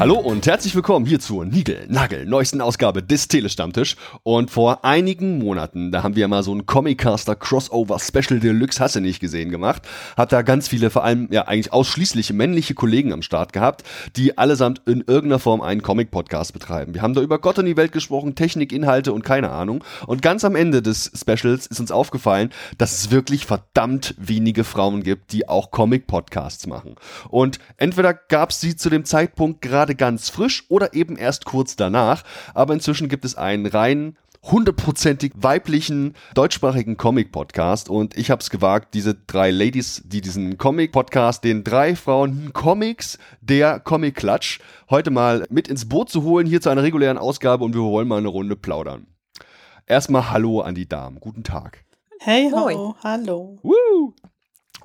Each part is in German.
Hallo und herzlich willkommen hier zur Nigel Nagel neuesten Ausgabe des Telestammtisch. Und vor einigen Monaten, da haben wir mal so ein Comiccaster Crossover Special Deluxe Hasse nicht gesehen gemacht. Hat da ganz viele, vor allem ja eigentlich ausschließlich männliche Kollegen am Start gehabt, die allesamt in irgendeiner Form einen Comic Podcast betreiben. Wir haben da über Gott und die Welt gesprochen, Technik, Inhalte und keine Ahnung. Und ganz am Ende des Specials ist uns aufgefallen, dass es wirklich verdammt wenige Frauen gibt, die auch Comic Podcasts machen. Und entweder gab es sie zu dem Zeitpunkt gerade gerade ganz frisch oder eben erst kurz danach. Aber inzwischen gibt es einen rein hundertprozentig weiblichen deutschsprachigen Comic-Podcast und ich habe es gewagt, diese drei Ladies, die diesen Comic-Podcast, den drei Frauen Comics, der Comic-Klatsch, heute mal mit ins Boot zu holen, hier zu einer regulären Ausgabe und wir wollen mal eine Runde plaudern. Erstmal Hallo an die Damen, guten Tag. Hey, ho, hallo. Woo.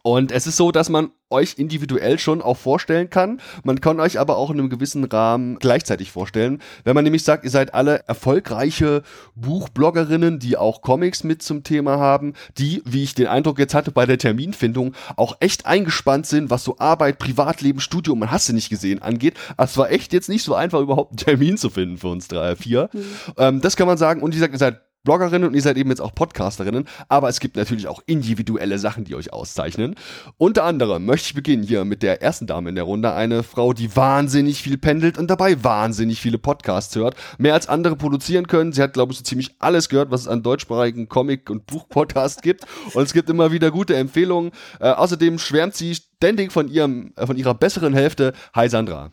Und es ist so, dass man euch individuell schon auch vorstellen kann. Man kann euch aber auch in einem gewissen Rahmen gleichzeitig vorstellen. Wenn man nämlich sagt, ihr seid alle erfolgreiche Buchbloggerinnen, die auch Comics mit zum Thema haben, die, wie ich den Eindruck jetzt hatte bei der Terminfindung, auch echt eingespannt sind, was so Arbeit, Privatleben, Studium, man hast du nicht gesehen, angeht. Es war echt jetzt nicht so einfach, überhaupt einen Termin zu finden für uns drei, vier. Mhm. Ähm, das kann man sagen. Und wie gesagt, ihr seid Bloggerinnen und ihr seid eben jetzt auch Podcasterinnen, aber es gibt natürlich auch individuelle Sachen, die euch auszeichnen. Unter anderem möchte ich beginnen hier mit der ersten Dame in der Runde, eine Frau, die wahnsinnig viel pendelt und dabei wahnsinnig viele Podcasts hört, mehr als andere produzieren können. Sie hat, glaube ich, so ziemlich alles gehört, was es an deutschsprachigen Comic- und Buchpodcasts gibt und es gibt immer wieder gute Empfehlungen. Äh, außerdem schwärmt sie ständig von ihrem, äh, von ihrer besseren Hälfte. Hi Sandra.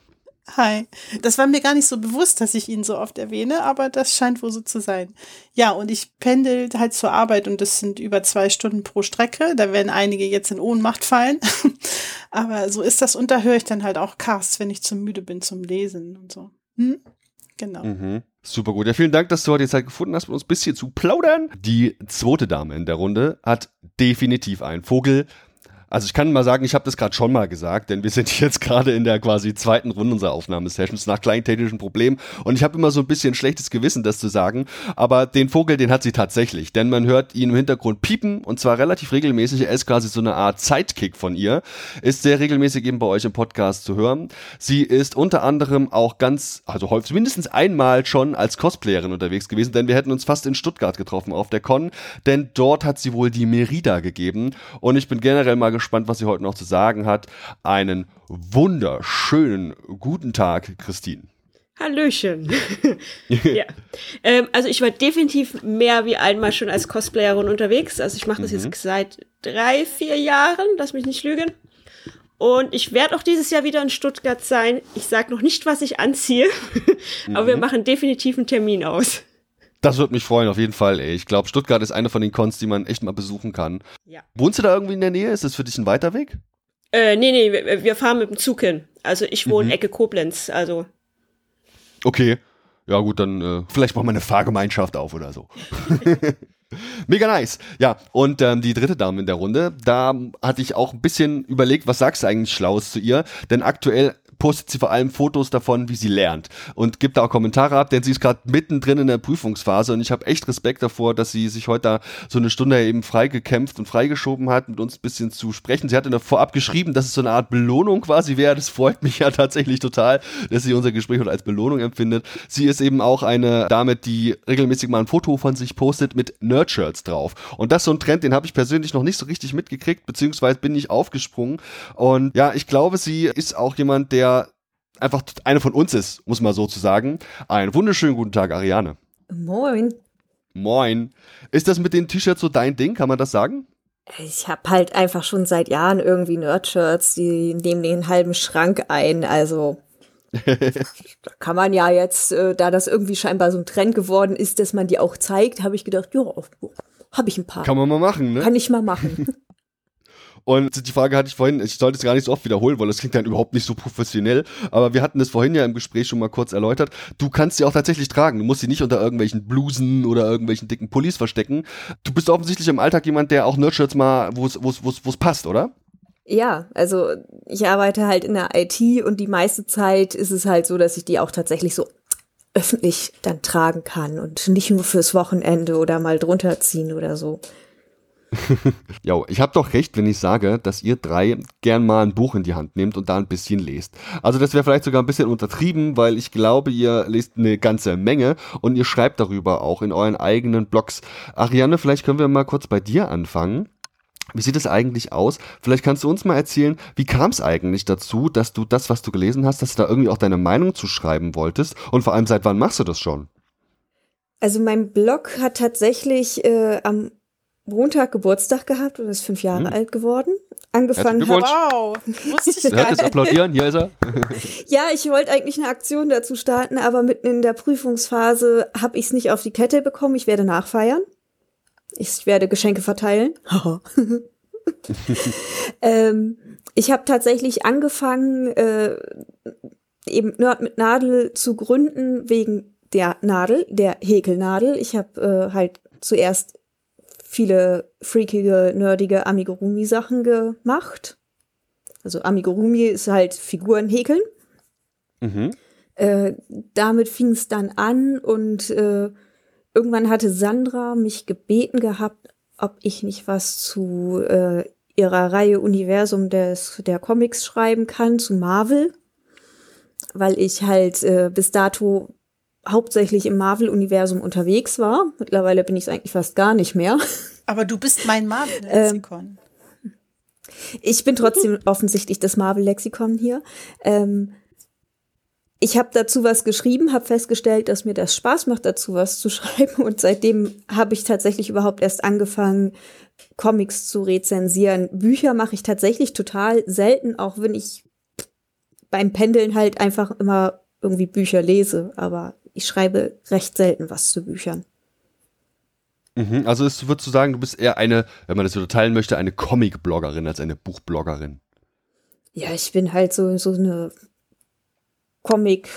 Hi. Das war mir gar nicht so bewusst, dass ich ihn so oft erwähne, aber das scheint wohl so zu sein. Ja, und ich pendel halt zur Arbeit und das sind über zwei Stunden pro Strecke. Da werden einige jetzt in Ohnmacht fallen. aber so ist das und da höre ich dann halt auch Casts, wenn ich zu müde bin zum Lesen und so. Hm? Genau. Mhm. Super gut. Ja, vielen Dank, dass du heute die Zeit gefunden hast, mit uns ein bisschen zu plaudern. Die zweite Dame in der Runde hat definitiv einen Vogel, also ich kann mal sagen, ich habe das gerade schon mal gesagt, denn wir sind jetzt gerade in der quasi zweiten Runde unserer Aufnahmesessions nach kleinen technischen Problemen. Und ich habe immer so ein bisschen schlechtes Gewissen, das zu sagen, aber den Vogel, den hat sie tatsächlich, denn man hört ihn im Hintergrund piepen und zwar relativ regelmäßig. Er ist quasi so eine Art Sidekick von ihr, ist sehr regelmäßig eben bei euch im Podcast zu hören. Sie ist unter anderem auch ganz, also häufig mindestens einmal schon als Cosplayerin unterwegs gewesen, denn wir hätten uns fast in Stuttgart getroffen auf der Con, denn dort hat sie wohl die Merida gegeben. Und ich bin generell mal gespannt, gespannt, was sie heute noch zu sagen hat. Einen wunderschönen guten Tag, Christine. Hallöchen. ja. Ähm, also ich war definitiv mehr wie einmal schon als Cosplayerin unterwegs. Also ich mache das mhm. jetzt seit drei, vier Jahren, lass mich nicht lügen. Und ich werde auch dieses Jahr wieder in Stuttgart sein. Ich sage noch nicht, was ich anziehe, aber mhm. wir machen definitiv einen Termin aus. Das würde mich freuen, auf jeden Fall. Ey. Ich glaube, Stuttgart ist eine von den Cons, die man echt mal besuchen kann. Ja. Wohnst du da irgendwie in der Nähe? Ist das für dich ein weiter Weg? Äh, nee, nee, wir, fahren mit dem Zug hin. Also ich wohne mhm. Ecke Koblenz, also. Okay. Ja, gut, dann äh, vielleicht machen wir eine Fahrgemeinschaft auf oder so. Mega nice. Ja, und ähm, die dritte Dame in der Runde, da hatte ich auch ein bisschen überlegt, was sagst du eigentlich Schlaues zu ihr? Denn aktuell postet sie vor allem Fotos davon, wie sie lernt und gibt da auch Kommentare ab, denn sie ist gerade mittendrin in der Prüfungsphase und ich habe echt Respekt davor, dass sie sich heute da so eine Stunde eben freigekämpft und freigeschoben hat, mit uns ein bisschen zu sprechen. Sie hatte da vorab geschrieben, dass es so eine Art Belohnung quasi wäre. Das freut mich ja tatsächlich total, dass sie unser Gespräch heute als Belohnung empfindet. Sie ist eben auch eine Dame, die regelmäßig mal ein Foto von sich postet mit Nerdshirts drauf. Und das ist so ein Trend, den habe ich persönlich noch nicht so richtig mitgekriegt, beziehungsweise bin ich aufgesprungen. Und ja, ich glaube, sie ist auch jemand, der einfach eine von uns ist, muss man so zu sagen. Einen wunderschönen guten Tag, Ariane. Moin. Moin. Ist das mit den T-Shirts so dein Ding? Kann man das sagen? Ich habe halt einfach schon seit Jahren irgendwie Nerdshirts, die nehmen den halben Schrank ein. Also da kann man ja jetzt, äh, da das irgendwie scheinbar so ein Trend geworden ist, dass man die auch zeigt, habe ich gedacht, ja, habe ich ein paar. Kann man mal machen, ne? Kann ich mal machen. Und die Frage hatte ich vorhin, ich sollte es gar nicht so oft wiederholen, weil das klingt dann überhaupt nicht so professionell. Aber wir hatten das vorhin ja im Gespräch schon mal kurz erläutert. Du kannst sie auch tatsächlich tragen. Du musst sie nicht unter irgendwelchen Blusen oder irgendwelchen dicken Pullis verstecken. Du bist offensichtlich im Alltag jemand, der auch Nerdshirts mal, wo es passt, oder? Ja, also ich arbeite halt in der IT und die meiste Zeit ist es halt so, dass ich die auch tatsächlich so öffentlich dann tragen kann und nicht nur fürs Wochenende oder mal drunter ziehen oder so. ja, ich habe doch recht, wenn ich sage, dass ihr drei gern mal ein Buch in die Hand nehmt und da ein bisschen lest. Also das wäre vielleicht sogar ein bisschen untertrieben, weil ich glaube, ihr lest eine ganze Menge und ihr schreibt darüber auch in euren eigenen Blogs. Ariane, vielleicht können wir mal kurz bei dir anfangen. Wie sieht es eigentlich aus? Vielleicht kannst du uns mal erzählen, wie kam es eigentlich dazu, dass du das, was du gelesen hast, dass du da irgendwie auch deine Meinung zu schreiben wolltest? Und vor allem, seit wann machst du das schon? Also mein Blog hat tatsächlich äh, am Montag Geburtstag gehabt und ist fünf Jahre hm. alt geworden. Angefangen hat. Wow, wusste ich gar nicht. applaudieren, hier ist er. ja, ich wollte eigentlich eine Aktion dazu starten, aber mitten in der Prüfungsphase habe ich es nicht auf die Kette bekommen. Ich werde nachfeiern. Ich werde Geschenke verteilen. ähm, ich habe tatsächlich angefangen, äh, eben Nerd mit Nadel zu gründen wegen der Nadel, der Häkelnadel. Ich habe äh, halt zuerst viele freakige, nerdige Amigurumi-Sachen gemacht. Also Amigurumi ist halt Figuren häkeln. Mhm. Äh, damit fing es dann an und äh, irgendwann hatte Sandra mich gebeten gehabt, ob ich nicht was zu äh, ihrer Reihe Universum des, der Comics schreiben kann, zu Marvel. Weil ich halt äh, bis dato hauptsächlich im Marvel-Universum unterwegs war. Mittlerweile bin ich es eigentlich fast gar nicht mehr. Aber du bist mein Marvel-Lexikon. Ähm, ich bin trotzdem offensichtlich das Marvel-Lexikon hier. Ähm, ich habe dazu was geschrieben, habe festgestellt, dass mir das Spaß macht, dazu was zu schreiben. Und seitdem habe ich tatsächlich überhaupt erst angefangen, Comics zu rezensieren. Bücher mache ich tatsächlich total selten, auch wenn ich beim Pendeln halt einfach immer irgendwie Bücher lese. Aber ich schreibe recht selten was zu Büchern. Mhm, also ist, würdest du sagen, du bist eher eine, wenn man das so teilen möchte, eine Comic-Bloggerin als eine Buchbloggerin? Ja, ich bin halt so, so eine Comic-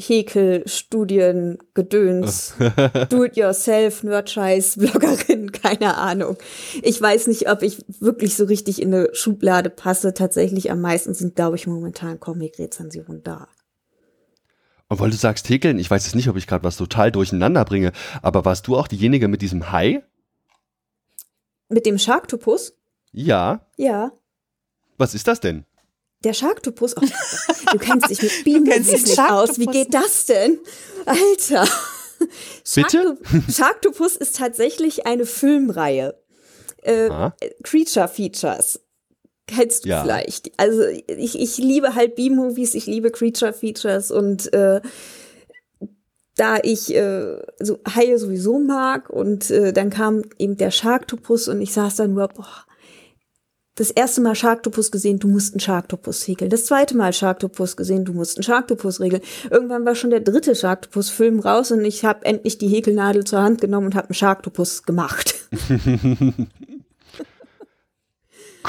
Häkel, Studien, Gedöns, Do-it-yourself, Nerdscheiß, Bloggerin, keine Ahnung. Ich weiß nicht, ob ich wirklich so richtig in eine Schublade passe. Tatsächlich am meisten sind, glaube ich, momentan Comic-Rezensionen da. Und weil du sagst häkeln, ich weiß jetzt nicht, ob ich gerade was total durcheinander bringe, aber warst du auch diejenige mit diesem Hai? Mit dem Sharktopus? Ja. Ja. Was ist das denn? Der Sharktopus, oh, du kennst dich mit Bienen nicht aus. Wie geht das denn? Alter. Bitte? Sharktopus ist tatsächlich eine Filmreihe. Äh, Creature Features. Kennst du ja. vielleicht. Also ich, ich liebe halt B-Movies, ich liebe Creature Features und äh, da ich äh, so Haie sowieso mag und äh, dann kam eben der Sharktopus und ich saß dann nur, boah, das erste Mal Sharktopus gesehen, du musst einen Sharktopus häkeln. Das zweite Mal Sharktopus gesehen, du musst einen Sharktopus regeln. Irgendwann war schon der dritte Sharktopus-Film raus und ich habe endlich die Häkelnadel zur Hand genommen und habe einen Sharktopus gemacht.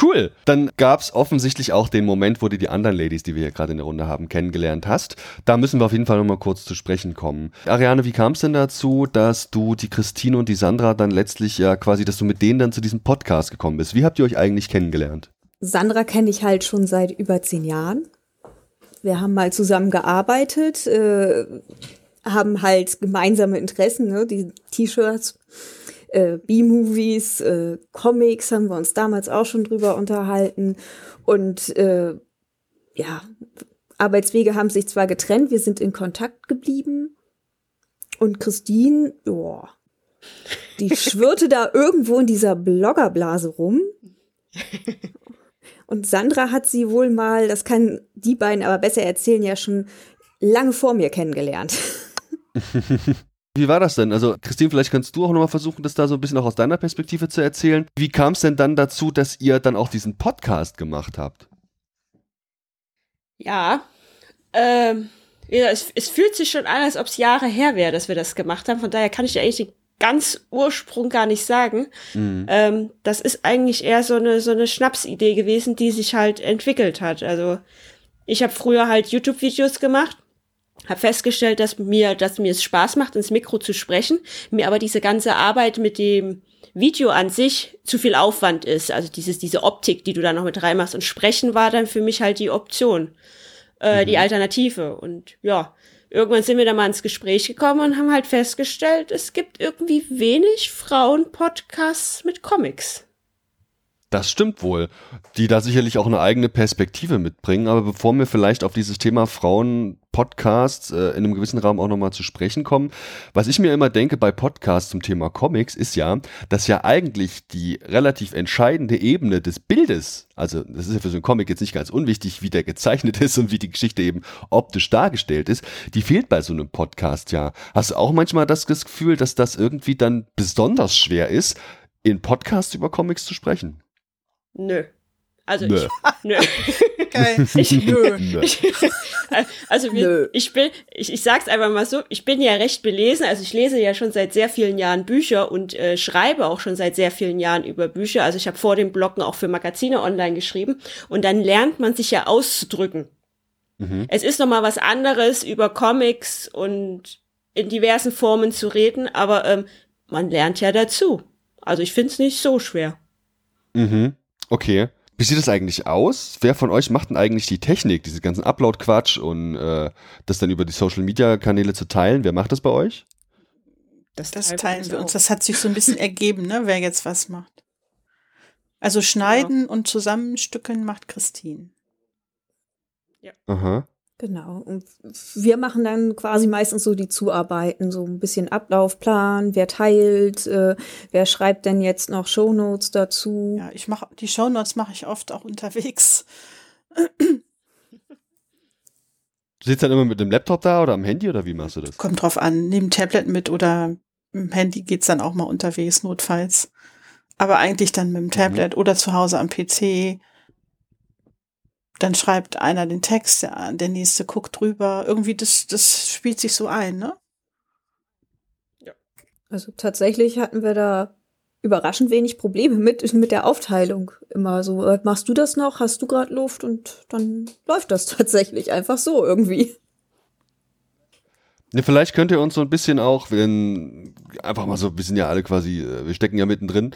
Cool. Dann gab es offensichtlich auch den Moment, wo du die anderen Ladies, die wir hier gerade in der Runde haben, kennengelernt hast. Da müssen wir auf jeden Fall nochmal kurz zu sprechen kommen. Ariane, wie kam es denn dazu, dass du die Christine und die Sandra dann letztlich ja quasi, dass du mit denen dann zu diesem Podcast gekommen bist? Wie habt ihr euch eigentlich kennengelernt? Sandra kenne ich halt schon seit über zehn Jahren. Wir haben mal zusammen gearbeitet, äh, haben halt gemeinsame Interessen, ne? die T-Shirts äh, B-Movies, äh, Comics haben wir uns damals auch schon drüber unterhalten. Und äh, ja, Arbeitswege haben sich zwar getrennt, wir sind in Kontakt geblieben. Und Christine, boah, die schwirrte da irgendwo in dieser Bloggerblase rum. Und Sandra hat sie wohl mal, das kann die beiden aber besser erzählen, ja schon lange vor mir kennengelernt. Wie war das denn? Also, Christine, vielleicht kannst du auch nochmal versuchen, das da so ein bisschen auch aus deiner Perspektive zu erzählen. Wie kam es denn dann dazu, dass ihr dann auch diesen Podcast gemacht habt? Ja, ähm, ja, es, es fühlt sich schon an, als ob es Jahre her wäre, dass wir das gemacht haben. Von daher kann ich dir eigentlich den ganz Ursprung gar nicht sagen. Mhm. Ähm, das ist eigentlich eher so eine, so eine Schnapsidee gewesen, die sich halt entwickelt hat. Also, ich habe früher halt YouTube-Videos gemacht habe festgestellt, dass mir, dass mir es Spaß macht, ins Mikro zu sprechen, mir aber diese ganze Arbeit mit dem Video an sich zu viel Aufwand ist. Also dieses, diese Optik, die du da noch mit reinmachst. Und Sprechen war dann für mich halt die Option, äh, mhm. die Alternative. Und ja, irgendwann sind wir da mal ins Gespräch gekommen und haben halt festgestellt, es gibt irgendwie wenig Frauen-Podcasts mit Comics. Das stimmt wohl, die da sicherlich auch eine eigene Perspektive mitbringen. Aber bevor wir vielleicht auf dieses Thema Frauen-Podcasts äh, in einem gewissen Rahmen auch nochmal zu sprechen kommen, was ich mir immer denke bei Podcasts zum Thema Comics ist ja, dass ja eigentlich die relativ entscheidende Ebene des Bildes, also das ist ja für so einen Comic jetzt nicht ganz unwichtig, wie der gezeichnet ist und wie die Geschichte eben optisch dargestellt ist, die fehlt bei so einem Podcast ja. Hast du auch manchmal das Gefühl, dass das irgendwie dann besonders schwer ist, in Podcasts über Comics zu sprechen? Nö. Also Nö. ich, nö. Geil. Ich, Nö. Nö. also wie, Nö. ich bin, ich, ich sag's einfach mal so, ich bin ja recht belesen, also ich lese ja schon seit sehr vielen Jahren Bücher und äh, schreibe auch schon seit sehr vielen Jahren über Bücher. Also ich habe vor dem Bloggen auch für Magazine online geschrieben und dann lernt man sich ja auszudrücken. Mhm. Es ist nochmal was anderes, über Comics und in diversen Formen zu reden, aber ähm, man lernt ja dazu. Also ich find's nicht so schwer. Mhm. Okay. Wie sieht das eigentlich aus? Wer von euch macht denn eigentlich die Technik, diese ganzen Upload-Quatsch und äh, das dann über die Social-Media-Kanäle zu teilen? Wer macht das bei euch? Das teilen teilen wir uns. auch. Das hat sich so ein bisschen ergeben, ne, wer jetzt was macht. Also schneiden und zusammenstückeln macht Christine. Aha. Genau. Und wir machen dann quasi meistens so die Zuarbeiten, so ein bisschen Ablaufplan, wer teilt, äh, wer schreibt denn jetzt noch Shownotes dazu. Ja, ich mache die Shownotes mache ich oft auch unterwegs. Du sitzt dann immer mit dem Laptop da oder am Handy oder wie machst du das? Kommt drauf an, neben Tablet mit oder im Handy geht's dann auch mal unterwegs, notfalls. Aber eigentlich dann mit dem Tablet oder zu Hause am PC. Dann schreibt einer den Text, der, der nächste guckt drüber. Irgendwie, das, das spielt sich so ein, ne? Also tatsächlich hatten wir da überraschend wenig Probleme mit, mit der Aufteilung. Immer so, äh, machst du das noch? Hast du gerade Luft? Und dann läuft das tatsächlich einfach so irgendwie. Ne, vielleicht könnt ihr uns so ein bisschen auch, wenn einfach mal so, wir sind ja alle quasi, äh, wir stecken ja mittendrin,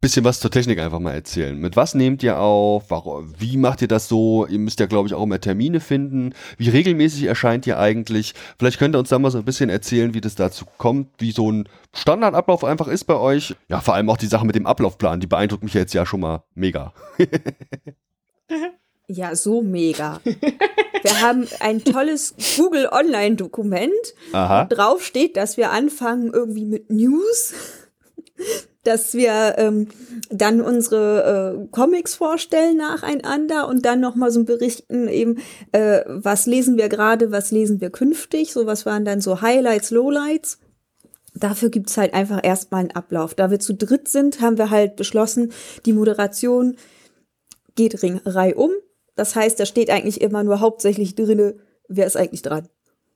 bisschen was zur Technik einfach mal erzählen. Mit was nehmt ihr auf? Warum, wie macht ihr das so? Ihr müsst ja, glaube ich, auch immer Termine finden. Wie regelmäßig erscheint ihr eigentlich? Vielleicht könnt ihr uns da mal so ein bisschen erzählen, wie das dazu kommt, wie so ein Standardablauf einfach ist bei euch. Ja, vor allem auch die Sache mit dem Ablaufplan, die beeindruckt mich jetzt ja schon mal mega. Ja, so mega. Wir haben ein tolles Google Online-Dokument. Drauf steht, dass wir anfangen irgendwie mit News, dass wir ähm, dann unsere äh, Comics vorstellen nacheinander und dann nochmal so berichten eben, äh, was lesen wir gerade, was lesen wir künftig, so was waren dann so Highlights, Lowlights. Dafür gibt's halt einfach erstmal einen Ablauf. Da wir zu dritt sind, haben wir halt beschlossen, die Moderation geht ring, reihum. Das heißt, da steht eigentlich immer nur hauptsächlich drinne, wer ist eigentlich dran.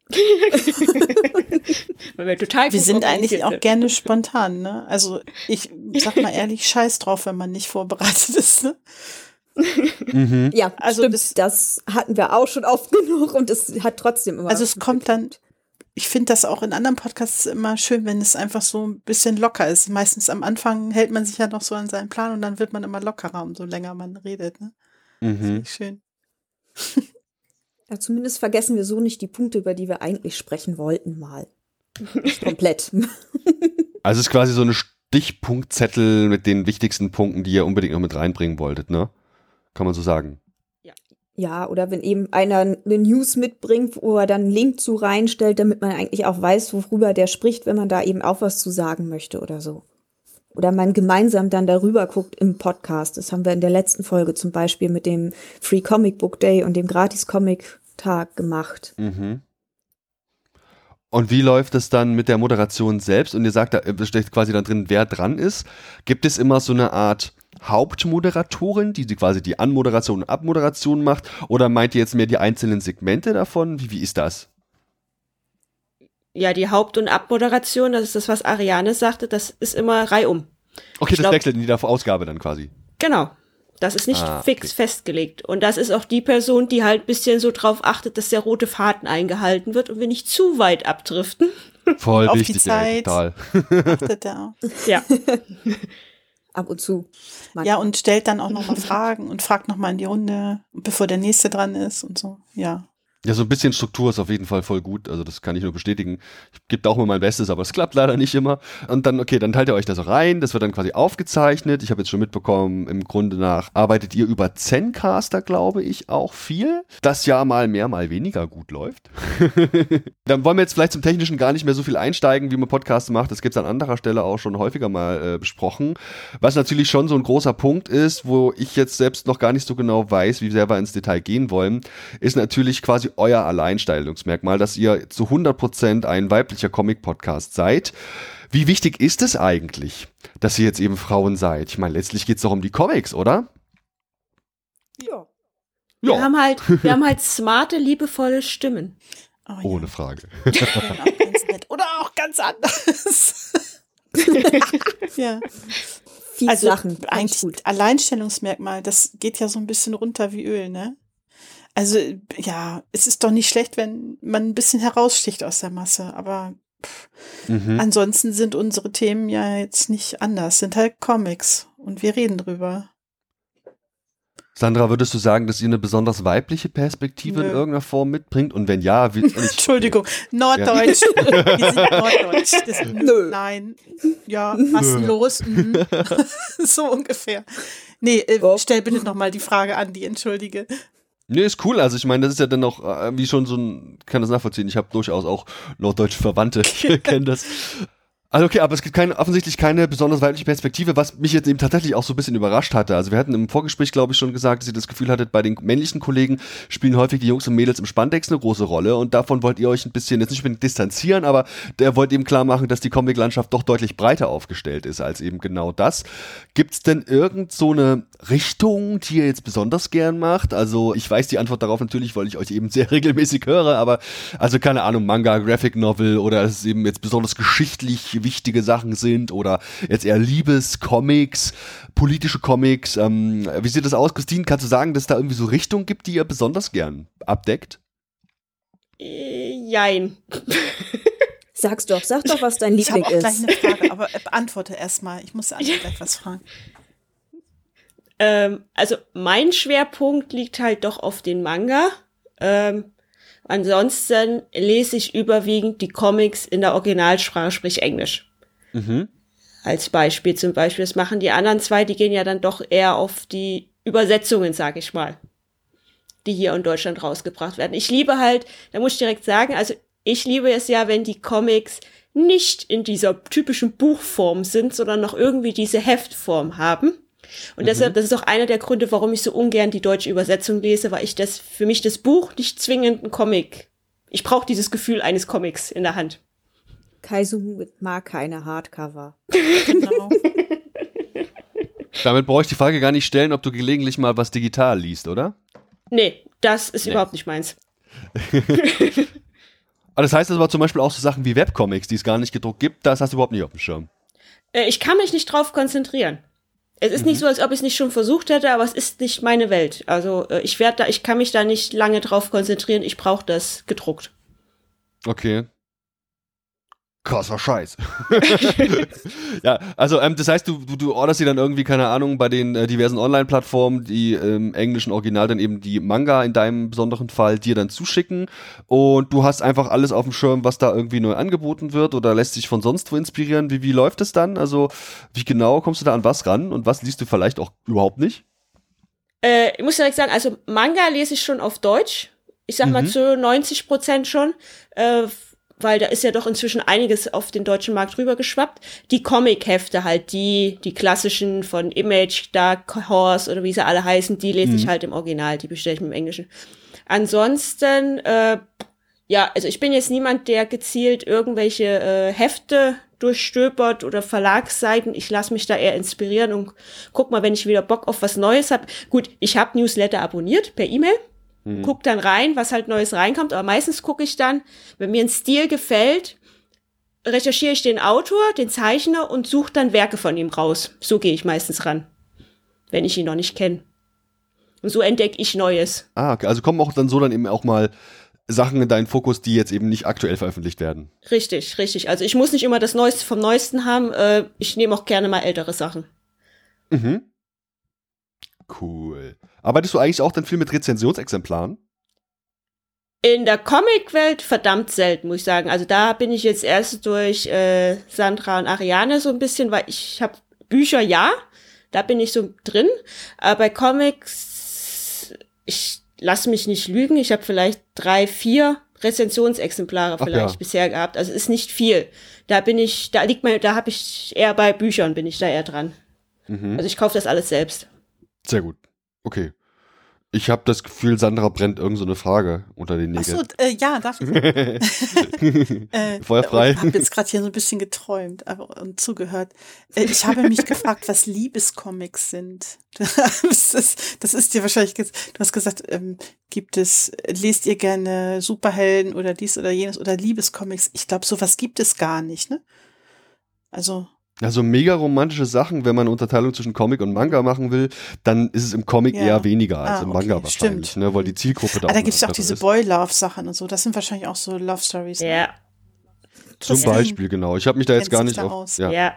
Wir total Wir gut sind eigentlich auch gerne spontan, ne? Also ich sag mal ehrlich, scheiß drauf, wenn man nicht vorbereitet ist, ne? Mhm. Ja, Also also das- das, das hatten wir auch schon oft genug und es hat trotzdem immer. Also es kommt dann, ich finde das auch in anderen Podcasts immer schön, wenn es einfach so ein bisschen locker ist. Meistens am Anfang hält man sich ja noch so an seinen Plan und dann wird man immer lockerer, umso länger man redet, ne? Mhm. Schön. Ja, zumindest vergessen wir so nicht die Punkte, über die wir eigentlich sprechen wollten, mal. Nicht komplett. Also es ist quasi so eine Stichpunktzettel mit den wichtigsten Punkten, die ihr unbedingt noch mit reinbringen wolltet, ne? Kann man so sagen. ja, oder wenn eben einer eine News mitbringt, wo er dann einen Link zu reinstellt, damit man eigentlich auch weiß, worüber der spricht, wenn man da eben auch was zu sagen möchte oder so. Oder man gemeinsam dann darüber guckt im Podcast. Das haben wir in der letzten Folge zum Beispiel mit dem Free Comic Book Day und dem Gratis Comic Tag gemacht. Mhm. Und wie läuft es dann mit der Moderation selbst? Und ihr sagt, da steht quasi dann drin, wer dran ist. Gibt es immer so eine Art Hauptmoderatorin, die quasi die Anmoderation und Abmoderation macht? Oder meint ihr jetzt mehr die einzelnen Segmente davon? Wie, wie ist das? Ja, die Haupt- und Abmoderation, das ist das, was Ariane sagte, das ist immer reihum. Okay, Ich das glaub- wechselt in jeder Ausgabe dann quasi. Genau. Das ist nicht Ah, fix okay. festgelegt. Und das ist auch die Person, die halt bisschen so drauf achtet, dass der rote Faden eingehalten wird und wir nicht zu weit abdriften. Voll Auf die wichtig, ey, Zeit. total. Achtet da auch. Ja. Ab und zu. Man- Ja, und stellt dann auch nochmal Fragen und fragt nochmal in die Runde, bevor der nächste dran ist und so. Ja. Ja, so ein bisschen Struktur ist auf jeden Fall voll gut. Also das kann ich nur bestätigen. Ich gebe auch immer mein Bestes, aber es klappt leider nicht immer. Und dann, okay, dann teilt ihr euch das rein. Das wird dann quasi aufgezeichnet. Ich habe jetzt schon mitbekommen, im Grunde nach arbeitet ihr über Zencaster, glaube ich, auch viel. Das ja mal mehr, mal weniger gut läuft. dann wollen wir jetzt vielleicht zum Technischen gar nicht mehr so viel einsteigen, wie man Podcasts macht. Das gibt's an anderer Stelle auch schon häufiger mal äh, besprochen. Was natürlich schon so ein großer Punkt ist, wo ich jetzt selbst noch gar nicht so genau weiß, wie sehr wir ins Detail gehen wollen, ist natürlich quasi euer Alleinstellungsmerkmal, dass ihr zu 100% ein weiblicher Comic-Podcast seid. Wie wichtig ist es eigentlich, dass ihr jetzt eben Frauen seid? Ich meine, letztlich geht es doch um die Comics, oder? Ja. Wir haben halt, wir haben halt smarte, liebevolle Stimmen. Oh, ja. Ohne Frage. auch ganz nett. Oder auch ganz anders. ja. Viel Also Sachen. ganz eigentlich gut. Alleinstellungsmerkmal, das geht ja so ein bisschen runter wie Öl, ne? Also ja, es ist doch nicht schlecht, wenn man ein bisschen heraussticht aus der Masse, aber pff, Mhm. ansonsten sind unsere Themen ja jetzt nicht anders, sind halt Comics und wir reden drüber. Sandra, würdest du sagen, dass ihr eine besonders weibliche Perspektive in Nö. irgendeiner Form mitbringt? Und wenn ja, wie. Entschuldigung, Norddeutsch. Wir sind Norddeutsch. Das, Nö. Nein. Ja, was ist denn los? Mhm. so ungefähr. Nee, äh, stell bitte nochmal die Frage an die, entschuldige. Nee, ist cool. Also ich meine, das ist ja dann auch äh, wie schon so ein, kann das nachvollziehen. Ich habe durchaus auch norddeutsche Verwandte. Kenne das. Also okay, aber es gibt keine, offensichtlich keine besonders weibliche Perspektive, was mich jetzt eben tatsächlich auch so ein bisschen überrascht hatte. Also wir hatten im Vorgespräch, glaube ich, schon gesagt, dass ihr das Gefühl hattet, bei den männlichen Kollegen spielen häufig die Jungs und Mädels im Spandex eine große Rolle und davon wollt ihr euch ein bisschen, jetzt nicht unbedingt distanzieren, aber der wollt eben klar machen, dass die Comiclandschaft doch deutlich breiter aufgestellt ist als eben genau das. Gibt's denn irgend so eine Richtung, die ihr jetzt besonders gern macht? Also ich weiß die Antwort darauf natürlich, weil ich euch eben sehr regelmäßig höre, aber also keine Ahnung, Manga, Graphic Novel oder es eben jetzt besonders geschichtlich wichtige Sachen sind oder jetzt eher Liebes, Comics, politische Comics. Ähm, wie sieht das aus, Christine? Kannst du sagen, dass es da irgendwie so Richtungen gibt, die ihr besonders gern abdeckt? Äh, jein. Sag's doch, sag doch, was dein Ich habe Liebling auch gleich ist. eine Frage, aber äh, beantworte erstmal. Ich muss Anja gleich was fragen. Ähm, also mein Schwerpunkt liegt halt doch auf den Manga. Ähm, ansonsten lese ich überwiegend die Comics in der Originalsprache, sprich Englisch. Mhm. Als Beispiel zum Beispiel. Das machen die anderen zwei, die gehen ja dann doch eher auf die Übersetzungen, sag ich mal, die hier in Deutschland rausgebracht werden. Ich liebe halt, da muss ich direkt sagen, also ich liebe es ja, wenn die Comics nicht in dieser typischen Buchform sind, sondern noch irgendwie diese Heftform haben. Und deshalb, das ist auch einer der Gründe, warum ich so ungern die deutsche Übersetzung lese, weil ich das, für mich das Buch nicht zwingend ein Comic. Ich brauche dieses Gefühl eines Comics in der Hand. Kaisu mag keine Hardcover. Genau. Damit brauche ich die Frage gar nicht stellen, ob du gelegentlich mal was digital liest, oder? Nee, das ist Nee. überhaupt nicht meins. Aber das heißt aber zum Beispiel auch so Sachen wie Webcomics, die es gar nicht gedruckt gibt, das hast du überhaupt nicht auf dem Schirm. Äh, ich kann mich nicht drauf konzentrieren. Es ist nicht so, als ob ich es nicht schon versucht hätte, aber es ist nicht meine Welt. Also äh, ich werde da, ich kann mich da nicht lange drauf konzentrieren. Ich brauche das gedruckt. Okay. Krasser Scheiß. ja, also ähm, das heißt, du, du, du orderst dir dann irgendwie, keine Ahnung, bei den äh, diversen Online-Plattformen, die im englischen Original dann eben die Manga in deinem besonderen Fall dir dann zuschicken und du hast einfach alles auf dem Schirm, was da irgendwie neu angeboten wird oder lässt sich von sonst wo inspirieren. Wie, wie läuft es dann? Also wie genau kommst du da an was ran und was liest du vielleicht auch überhaupt nicht? Äh, ich muss direkt sagen, also Manga lese ich schon auf Deutsch. Ich sag mal Mhm. zu 90 Prozent schon, äh, weil da ist ja doch inzwischen einiges auf den deutschen Markt rübergeschwappt. Die Comic-Hefte halt, die, die klassischen von Image, Dark Horse oder wie sie alle heißen, die lese ich halt im Original, die bestelle ich mir im Englischen. Ansonsten, äh, ja, also ich bin jetzt niemand, der gezielt irgendwelche äh, Hefte durchstöbert oder Verlagsseiten. Ich lasse mich da eher inspirieren und guck mal, wenn ich wieder Bock auf was Neues habe. Gut, ich habe Newsletter abonniert per E-Mail. Guck dann rein, was halt Neues reinkommt. Aber meistens gucke ich dann, wenn mir ein Stil gefällt, recherchiere ich den Autor, den Zeichner und suche dann Werke von ihm raus. So gehe ich meistens ran, wenn ich ihn noch nicht kenne. Und so entdecke ich Neues. Ah, okay. Also kommen auch dann so dann eben auch mal Sachen in deinen Fokus, die jetzt eben nicht aktuell veröffentlicht werden. Richtig, richtig. Also ich muss nicht immer das Neueste vom Neuesten haben. Äh, ich nehme auch gerne mal ältere Sachen. Mhm. Cool. Arbeitest du eigentlich auch dann viel mit Rezensionsexemplaren? In der Comicwelt verdammt selten, muss ich sagen. Also da bin ich jetzt erst durch äh, Sandra und Ariane so ein bisschen, weil ich habe Bücher, ja, da bin ich so drin. Aber bei Comics, ich lass mich nicht lügen, ich habe vielleicht drei, vier Rezensionsexemplare Ach vielleicht ja. bisher gehabt. Also ist nicht viel. Da bin ich, da liegt mir, da habe ich eher bei Büchern bin ich da eher dran. Mhm. Also ich kaufe das alles selbst. Sehr gut. Okay. Ich habe das Gefühl, Sandra brennt irgend so eine Frage unter den Nägeln. äh, ja, darf ich? äh, Feuer frei. Ich habe jetzt gerade hier so ein bisschen geträumt aber, und zugehört. Äh, ich habe mich gefragt, was Liebescomics sind. Das ist, das ist dir wahrscheinlich, du hast gesagt, ähm, gibt es, lest ihr gerne Superhelden oder dies oder jenes oder Liebescomics? Ich glaube, sowas gibt es gar nicht, ne? Also, Also mega romantische Sachen, wenn man Unterteilung zwischen Comic und Manga machen will, dann ist es im Comic Ja. eher weniger als Ah, im okay, Manga wahrscheinlich, stimmt. ne, weil die Zielgruppe da ah, da gibt es auch diese. Boy-Love-Sachen und so. Das sind wahrscheinlich auch so Love Stories. ne? Ja, Zum Christine Beispiel, genau. Ich habe mich da jetzt gar nicht auf. Ja. ja.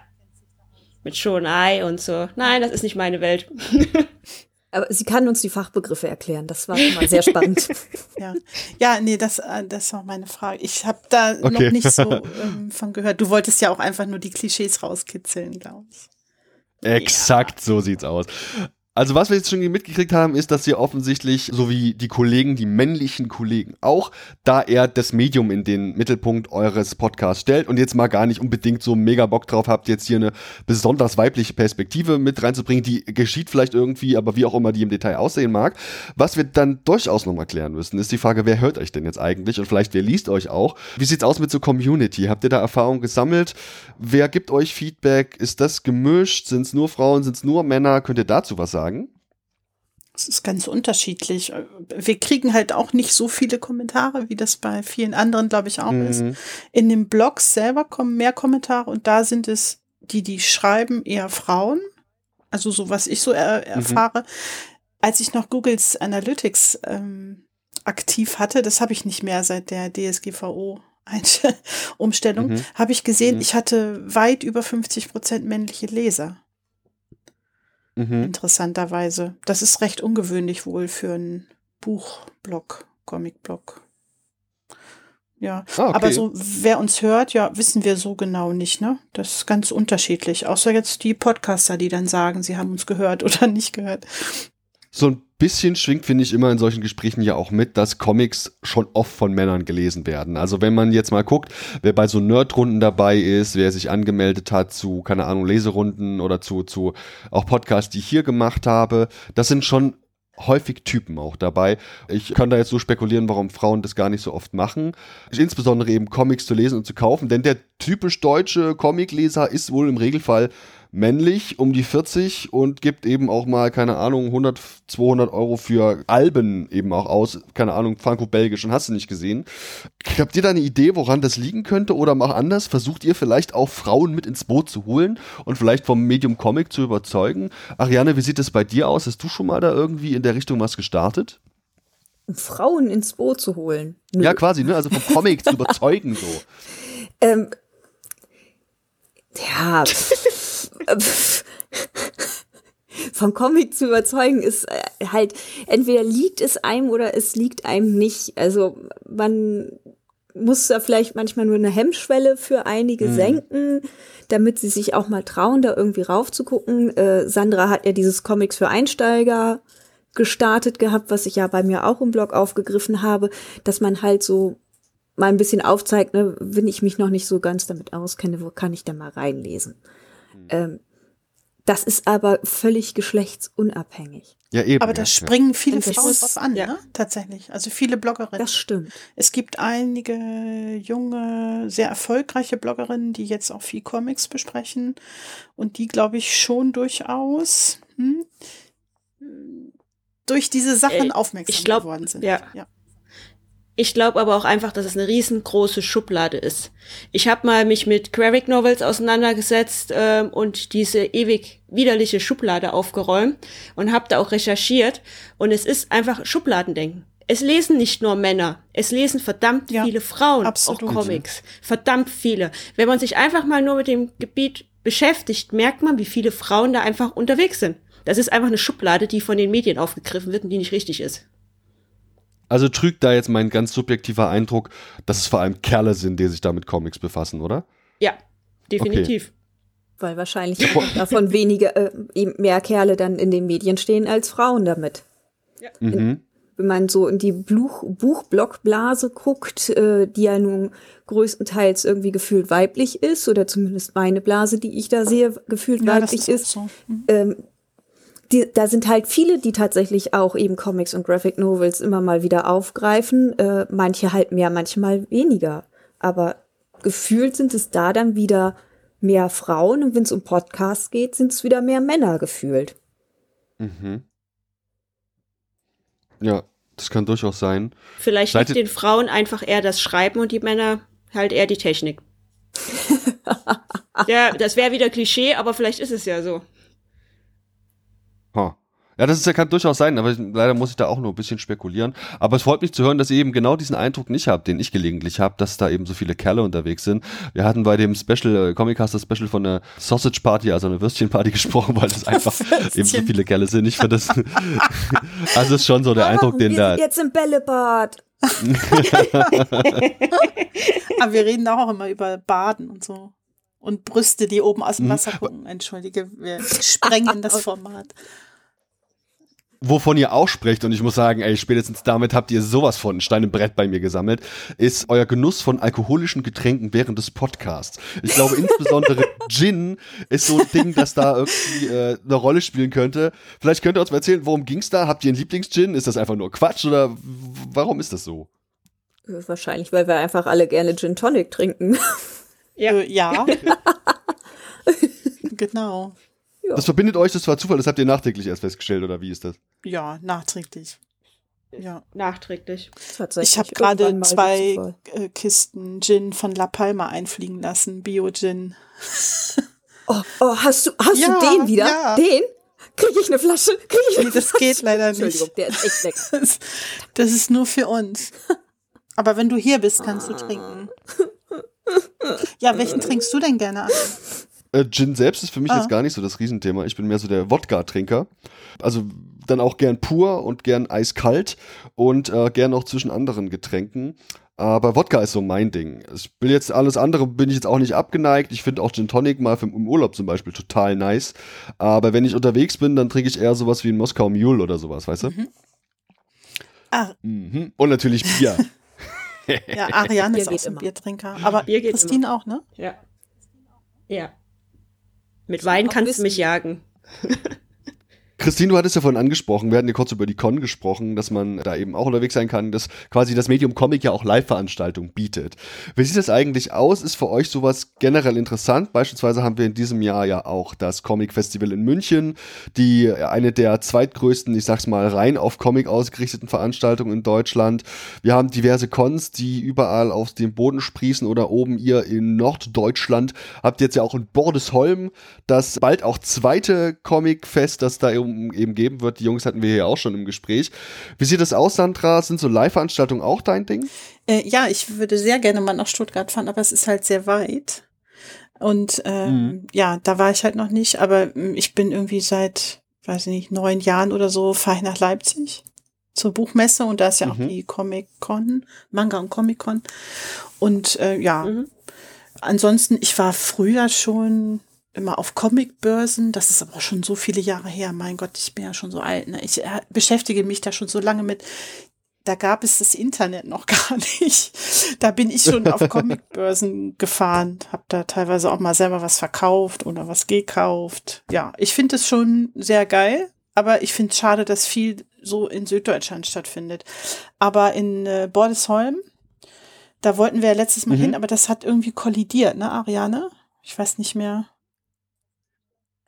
Mit Shonai und so. Nein, das ist nicht meine Welt. Aber sie kann uns die Fachbegriffe erklären. Das war schon mal sehr spannend. Ja, ja, nee, das, äh, das war meine Frage. Ich habe da Okay. noch nicht so ähm, von gehört. Du wolltest ja auch einfach nur die Klischees rauskitzeln, glaube ich. Exakt, so sieht's aus. Also was wir jetzt schon mitgekriegt haben, ist, dass ihr offensichtlich, so wie die Kollegen, die männlichen Kollegen auch, da er das Medium in den Mittelpunkt eures Podcasts stellt und jetzt mal gar nicht unbedingt so mega Bock drauf habt, jetzt hier eine besonders weibliche Perspektive mit reinzubringen, die geschieht vielleicht irgendwie, aber wie auch immer die im Detail aussehen mag. Was wir dann durchaus nochmal klären müssen, ist die Frage, wer hört euch denn jetzt eigentlich und vielleicht wer liest euch auch? Wie sieht's aus mit so Community? Habt ihr da Erfahrung gesammelt? Wer gibt euch Feedback? Ist das gemischt? Sind's nur Frauen? Sind's nur Männer? Könnt ihr dazu was sagen? Es ist ganz unterschiedlich. Wir kriegen halt auch nicht so viele Kommentare, wie das bei vielen anderen, glaube ich, auch ist. Mhm. In den Blogs selber kommen mehr Kommentare und da sind es die, die schreiben, eher Frauen. Also so, was ich so er erfahre. Als ich noch Googles Analytics ähm, aktiv hatte, das habe ich nicht mehr seit der DSGVO Umstellung, Mhm. habe ich gesehen, Mhm. ich hatte weit über 50 Prozent männliche Leser. Mhm. Interessanterweise. Das ist recht ungewöhnlich wohl für einen Buchblog, Comicblog. Ja, Ah, okay. aber so, wer uns hört, ja, wissen wir so genau nicht, ne? Das ist ganz unterschiedlich. Außer jetzt die Podcaster, die dann sagen, sie haben uns gehört oder nicht gehört. So ein bisschen schwingt, finde ich, immer in solchen Gesprächen ja auch mit, dass Comics schon oft von Männern gelesen werden. Also wenn man jetzt mal guckt, wer bei so Nerdrunden dabei ist, wer sich angemeldet hat zu, keine Ahnung, Leserunden oder zu, zu auch Podcasts, die ich hier gemacht habe, das sind schon häufig Typen auch dabei. Ich kann da jetzt so spekulieren, warum Frauen das gar nicht so oft machen. Insbesondere eben Comics zu lesen und zu kaufen, denn der typisch deutsche Comicleser ist wohl im Regelfall männlich, um die 40 und gibt eben auch mal, keine Ahnung, 100, 200 Euro für Alben eben auch aus. Keine Ahnung, Franco-Belgisch und hast du nicht gesehen. Habt ihr da eine Idee, woran das liegen könnte? Oder mal anders, versucht ihr vielleicht auch Frauen mit ins Boot zu holen und vielleicht vom Medium Comic zu überzeugen? Ariane, wie sieht es bei dir aus? Hast du schon mal da irgendwie in der Richtung was gestartet? Frauen ins Boot zu holen. Nö. Ja, quasi, ne? Also vom Comic zu überzeugen so. Ähm, ja. Vom Comic zu überzeugen ist äh, halt, entweder liegt es einem oder es liegt einem nicht. Also man muss da vielleicht manchmal nur eine Hemmschwelle für einige senken, damit sie sich auch mal trauen, da irgendwie raufzugucken. Äh, Sandra hat ja dieses Comics für Einsteiger gestartet gehabt, was ich ja bei mir auch im Blog aufgegriffen habe, dass man halt so mal ein bisschen aufzeigt, ne, wenn ich mich noch nicht so ganz damit auskenne, wo kann ich denn mal reinlesen? Ähm, das ist aber völlig geschlechtsunabhängig. Ja, eben. Aber da ja, springen viele Frauen drauf an, ja. ne? Tatsächlich. Also viele Bloggerinnen. Das stimmt. Es gibt einige junge, sehr erfolgreiche Bloggerinnen, die jetzt auch viel Comics besprechen und die, glaube ich, schon durchaus hm, durch diese Sachen Äh, aufmerksam ich glaub, geworden sind. ja. ja. Ich glaube aber auch einfach, dass es eine riesengroße Schublade ist. Ich habe mal mich mit Graphic Novels auseinandergesetzt ähm, und diese ewig widerliche Schublade aufgeräumt und habe da auch recherchiert. Und es ist einfach Schubladendenken. Es lesen nicht nur Männer, es lesen verdammt Ja, viele Frauen absolut. auch Comics. Verdammt viele. Wenn man sich einfach mal nur mit dem Gebiet beschäftigt, merkt man, wie viele Frauen da einfach unterwegs sind. Das ist einfach eine Schublade, die von den Medien aufgegriffen wird und die nicht richtig ist. Also trügt da jetzt mein ganz subjektiver Eindruck, dass es vor allem Kerle sind, die sich da mit Comics befassen, oder? Ja, definitiv. Weil wahrscheinlich davon weniger, äh, mehr Kerle dann in den Medien stehen als Frauen damit. Ja. Mhm. Wenn man so in die Buch Buchblockblase guckt, äh, die ja nun größtenteils irgendwie gefühlt weiblich ist, oder zumindest meine Blase, die ich da sehe, gefühlt Ja, weiblich ist so. Mhm. ähm, die, da sind halt viele, die tatsächlich auch eben Comics und Graphic Novels immer mal wieder aufgreifen. Äh, manche halt mehr, manche mal weniger. Aber gefühlt sind es da dann wieder mehr Frauen und wenn es um Podcasts geht, sind es wieder mehr Männer gefühlt. Mhm. Ja, das kann durchaus sein. Vielleicht liegt den Frauen einfach eher das Schreiben und die Männer halt eher die Technik. ja, das wäre wieder Klischee, aber vielleicht ist es ja so. Ha. Ja, das ist, ja- kann durchaus sein, aber ich, leider muss ich da auch nur ein bisschen spekulieren. Aber es freut mich zu hören, dass ihr eben genau diesen Eindruck nicht habt, den ich gelegentlich habe, dass da eben so viele Kerle unterwegs sind. Wir hatten bei dem Special, äh, Comicaster Special von der Sausage Party, also einer Würstchenparty gesprochen, weil das einfach eben so viele Kerle sind. Ich finde das, also es ist schon so der Eindruck, den da, jetzt im Bällebad. Aber wir reden auch immer über Baden und so. Und Brüste, die oben aus dem Mhm. Wasser gucken. Entschuldige, wir sprengen das Format. Wovon ihr auch sprecht, und ich muss sagen, ey, spätestens damit habt ihr sowas von Stein im Brett bei mir gesammelt, ist euer Genuss von alkoholischen Getränken während des Podcasts. Ich glaube, insbesondere Gin ist so ein Ding, das da irgendwie äh, eine Rolle spielen könnte. Vielleicht könnt ihr uns mal erzählen, worum ging's da? Habt ihr einen Lieblingsgin? Ist das einfach nur Quatsch oder warum ist das so? Äh, Wahrscheinlich, weil wir einfach alle gerne Gin Tonic trinken. Ja. Äh, ja. genau. Das verbindet euch, das war Zufall, das habt ihr nachträglich erst festgestellt, oder wie ist das? Ja, nachträglich. Ja. Nachträglich. Tatsächlich Ich habe gerade zwei äh, Kisten Gin von La Palma einfliegen lassen, Bio-Gin. Oh, oh, hast du, hast Ja, du den wieder? ja. Den? Krieg ich eine Flasche? Krieg ich eine Nee, das Flasche? geht leider Entschuldigung, nicht. der ist echt weg. Das, das ist nur für uns. Aber wenn du hier bist, kannst du trinken. Ja, welchen trinkst du denn gerne an? Äh, Gin selbst ist für mich Ah. jetzt gar nicht so das Riesenthema. Ich bin mehr so der Wodka-Trinker. Also dann auch gern pur und gern eiskalt und äh, gern auch zwischen anderen Getränken. Aber Wodka ist so mein Ding. Ich will jetzt alles andere, bin ich jetzt auch nicht abgeneigt. Ich finde auch Gin Tonic mal für, im Urlaub zum Beispiel total nice. Aber wenn ich unterwegs bin, dann trinke ich eher sowas wie ein Moskau Mule oder sowas, weißt du? Ah, Mhm. Und natürlich Bier. ja, Ariane Bier ist auch ein immer. Biertrinker. Aber Bier geht Christine auch, ne? Ja. Ja. Mit Wein kannst du mich jagen. Christine, du hattest ja vorhin angesprochen, wir hatten ja kurz über die Con gesprochen, dass man da eben auch unterwegs sein kann, dass quasi das Medium Comic ja auch Live-Veranstaltungen bietet. Wie sieht das eigentlich aus? Ist für euch sowas generell interessant? Beispielsweise haben wir in diesem Jahr ja auch das Comic Festival in München, die eine der zweitgrößten, ich sag's mal, rein auf Comic ausgerichteten Veranstaltungen in Deutschland. Wir haben diverse Cons, die überall aus dem Boden sprießen oder oben ihr in Norddeutschland habt jetzt ja auch in Bordesholm das bald auch zweite Comic-Fest, das da eben eben geben wird. Die Jungs hatten wir hier auch schon im Gespräch. Wie sieht das aus, Sandra? Sind so Live-Veranstaltungen auch dein Ding? Äh, ja, ich würde sehr gerne mal nach Stuttgart fahren, aber es ist halt sehr weit. Und ähm, ja, da war ich halt noch nicht, aber ähm, ich bin irgendwie seit, weiß ich nicht, neun Jahren oder so, fahre ich nach Leipzig zur Buchmesse und da ist ja auch Mhm. die Comic-Con, Manga und Comic-Con. Und äh, ja, Mhm. ansonsten, ich war früher schon immer auf Comicbörsen, das ist aber schon so viele Jahre her. Mein Gott, ich bin ja schon so alt. Ne? Ich äh, beschäftige mich da schon so lange mit. Da gab es das Internet noch gar nicht. Da bin ich schon auf Comicbörsen gefahren, habe da teilweise auch mal selber was verkauft oder was gekauft. Ja, ich finde es schon sehr geil, aber ich finde es schade, dass viel so in Süddeutschland stattfindet. Aber in äh, Bordesholm, da wollten wir ja letztes Mal Mhm. hin, aber das hat irgendwie kollidiert, ne, Ariane? Ich weiß nicht mehr.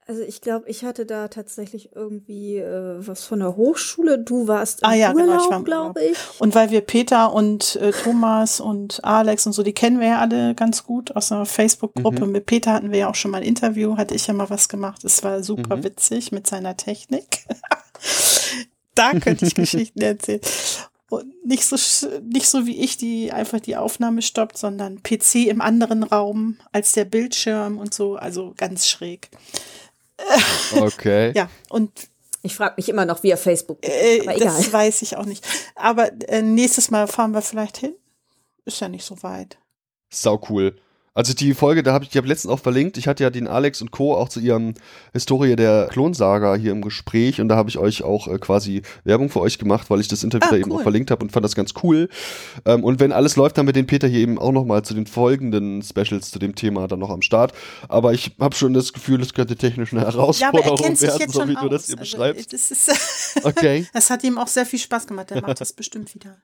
Also ich glaube, ich hatte da tatsächlich irgendwie äh, was von der Hochschule. Du warst im Ah ja, Urlaub, genau, ich war im glaube ich. Und weil wir Peter und äh, Thomas und Alex und so, die kennen wir ja alle ganz gut aus einer Facebook-Gruppe. Mhm. Mit Peter hatten wir ja auch schon mal ein Interview, hatte ich ja mal was gemacht. Es war super Mhm. witzig mit seiner Technik. da könnte ich Geschichten erzählen. Und nicht so, nicht so wie ich, die einfach die Aufnahme stoppt, sondern PC im anderen Raum als der Bildschirm und so. Also ganz schräg. Okay. Ja, und Ich frage mich immer noch, wie er Facebook. Äh, aber egal. Das weiß ich auch nicht. Aber äh, nächstes Mal fahren wir vielleicht hin. Ist ja nicht so weit. Sau cool. Also die Folge, da habe ich, die habe letztens auch verlinkt. Ich hatte ja den Alex und Co. auch zu ihrem Historie der Klonsaga hier im Gespräch und da habe ich euch auch äh, quasi Werbung für euch gemacht, weil ich das Interview ah, da eben auch verlinkt habe und fand das ganz cool. Ähm, und wenn alles läuft, haben wir den Peter hier eben auch nochmal zu den folgenden Specials zu dem Thema dann noch am Start. Aber ich habe schon das Gefühl, es könnte technisch eine Herausforderung ja, werden, so wie du das hier also, beschreibst. Das ist, okay. Das hat ihm auch sehr viel Spaß gemacht. Der macht das bestimmt wieder.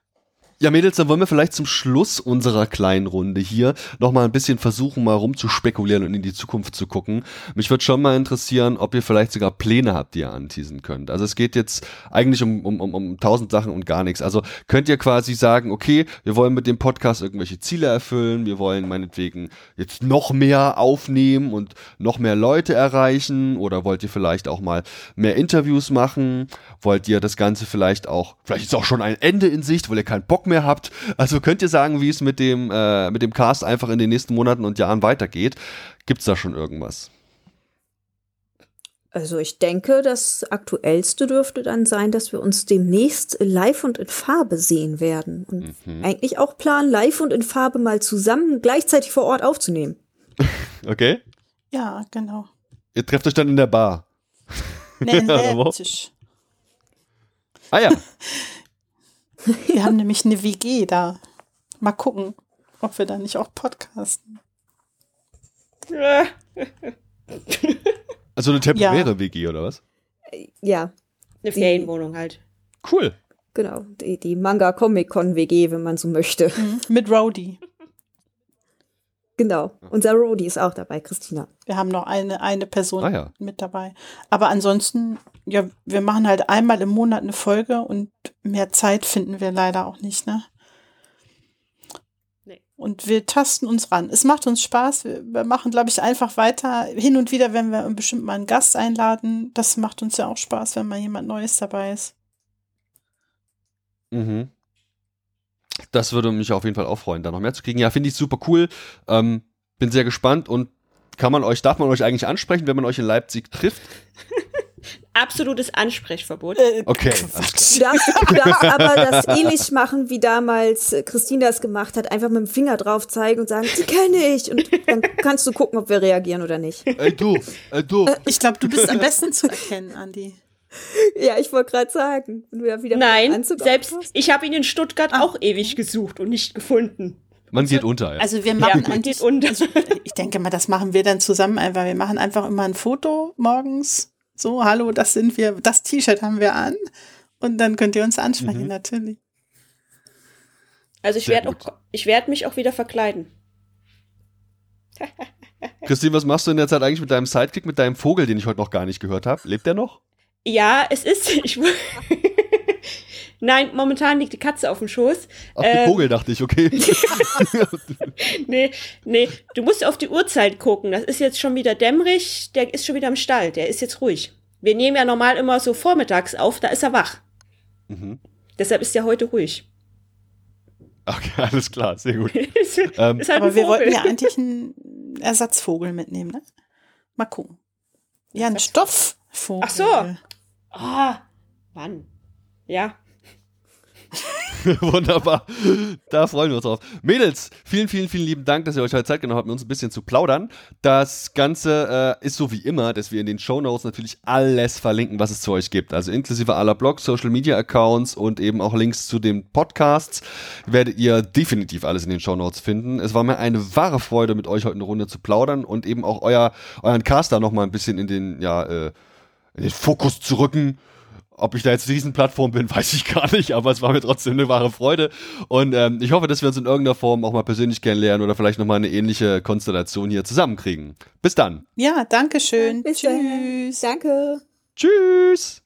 Ja, Mädels, dann wollen wir vielleicht zum Schluss unserer kleinen Runde hier nochmal ein bisschen versuchen, mal rumzuspekulieren und in die Zukunft zu gucken. Mich würde schon mal interessieren, ob ihr vielleicht sogar Pläne habt, die ihr anteasen könnt. Also es geht jetzt eigentlich um, um, um, um tausend Sachen und gar nichts. Also könnt ihr quasi sagen, okay, wir wollen mit dem Podcast irgendwelche Ziele erfüllen, wir wollen meinetwegen jetzt noch mehr aufnehmen und noch mehr Leute erreichen oder wollt ihr vielleicht auch mal mehr Interviews machen? Wollt ihr das Ganze vielleicht auch, vielleicht ist auch schon ein Ende in Sicht, weil ihr keinen Bock mehr habt. Also könnt ihr sagen, wie es mit dem, äh, mit dem Cast einfach in den nächsten Monaten und Jahren weitergeht? Gibt es da schon irgendwas? Also ich denke, das aktuellste dürfte dann sein, dass wir uns demnächst live und in Farbe sehen werden. Und mhm. eigentlich auch planen, live und in Farbe mal zusammen gleichzeitig vor Ort aufzunehmen. okay. Ja, genau. Ihr trefft euch dann in der Bar. Nee, in Leipzig. ah ja. Wir haben nämlich eine WG da. Mal gucken, ob wir da nicht auch podcasten. Also eine temporäre ja. WG oder was? Ja. Eine Ferienwohnung halt. Cool. Genau, die, die Manga Comic Con WG, wenn man so möchte. Mhm. Mit Rowdy. Genau, unser Rowdy ist auch dabei, Christina. Wir haben noch eine, eine Person ah, ja. mit dabei. Aber ansonsten, ja, wir machen halt einmal im Monat eine Folge und mehr Zeit finden wir leider auch nicht, ne? Nee. Und wir tasten uns ran. Es macht uns Spaß. Wir, wir machen, glaube ich, einfach weiter. Hin und wieder, wenn wir bestimmt mal einen Gast einladen, das macht uns ja auch Spaß, wenn mal jemand Neues dabei ist. Mhm. Das würde mich auf jeden Fall auch freuen, da noch mehr zu kriegen. Ja, finde ich super cool. Ähm, bin sehr gespannt und kann man euch, darf man euch eigentlich ansprechen, wenn man euch in Leipzig trifft? Absolutes Ansprechverbot. Äh, okay. Darfst, darfst aber das ähnlich machen, wie damals Christine das gemacht hat. Einfach mit dem Finger drauf zeigen und sagen, die kenne ich. Und dann kannst du gucken, ob wir reagieren oder nicht. Ey du, ey du. Ich glaube, du bist am besten zu erkennen, Andi. Ja, ich wollte gerade sagen. Nein, selbst ich habe ihn in Stuttgart Ach. auch ewig gesucht und nicht gefunden. Man geht unter. Ja. Also wir machen ja, man geht unter. Also ich denke mal, das machen wir dann zusammen einfach. Wir machen einfach immer ein Foto morgens. So, hallo, das sind wir. Das T-Shirt haben wir an. Und dann könnt ihr uns ansprechen, mhm. natürlich. Also ich werde ich werde mich auch wieder verkleiden. Christine, was machst du in der Zeit eigentlich mit deinem Sidekick, mit deinem Vogel, den ich heute noch gar nicht gehört habe? Lebt der noch? Ja, es ist. Ich, Nein, momentan liegt die Katze auf dem Schoß. Ach, die ähm, Vogel dachte ich, okay. nee, nee, du musst auf die Uhrzeit gucken. Das ist jetzt schon wieder dämmerig, der ist schon wieder im Stall, der ist jetzt ruhig. Wir nehmen ja normal immer so vormittags auf, da ist er wach. Mhm. Deshalb ist er heute ruhig. Okay, alles klar, sehr gut. ist, ähm, ist halt aber wir wollten ja eigentlich einen Ersatzvogel mitnehmen, ne? Mal gucken. Ja, ein Stoffvogel. Ach so. Ah, oh, Mann. Ja. Wunderbar. Da freuen wir uns drauf. Mädels, vielen, vielen, vielen lieben Dank, dass ihr euch heute Zeit genommen habt, mit uns ein bisschen zu plaudern. Das Ganze äh, ist so wie immer, dass wir in den Show Notes natürlich alles verlinken, was es zu euch gibt. Also inklusive aller Blogs, Social Media Accounts und eben auch Links zu den Podcasts werdet ihr definitiv alles in den Show Notes finden. Es war mir eine wahre Freude, mit euch heute eine Runde zu plaudern und eben auch euer, euren Caster nochmal ein bisschen in den, ja, äh, in den Fokus zu rücken ob ich da jetzt Riesenplattform bin, weiß ich gar nicht, aber es war mir trotzdem eine wahre Freude. Und ähm, ich hoffe, dass wir uns in irgendeiner Form auch mal persönlich kennenlernen oder vielleicht nochmal eine ähnliche Konstellation hier zusammenkriegen. Bis dann. Ja, danke schön. Bis Tschüss. Dann. Danke. Tschüss.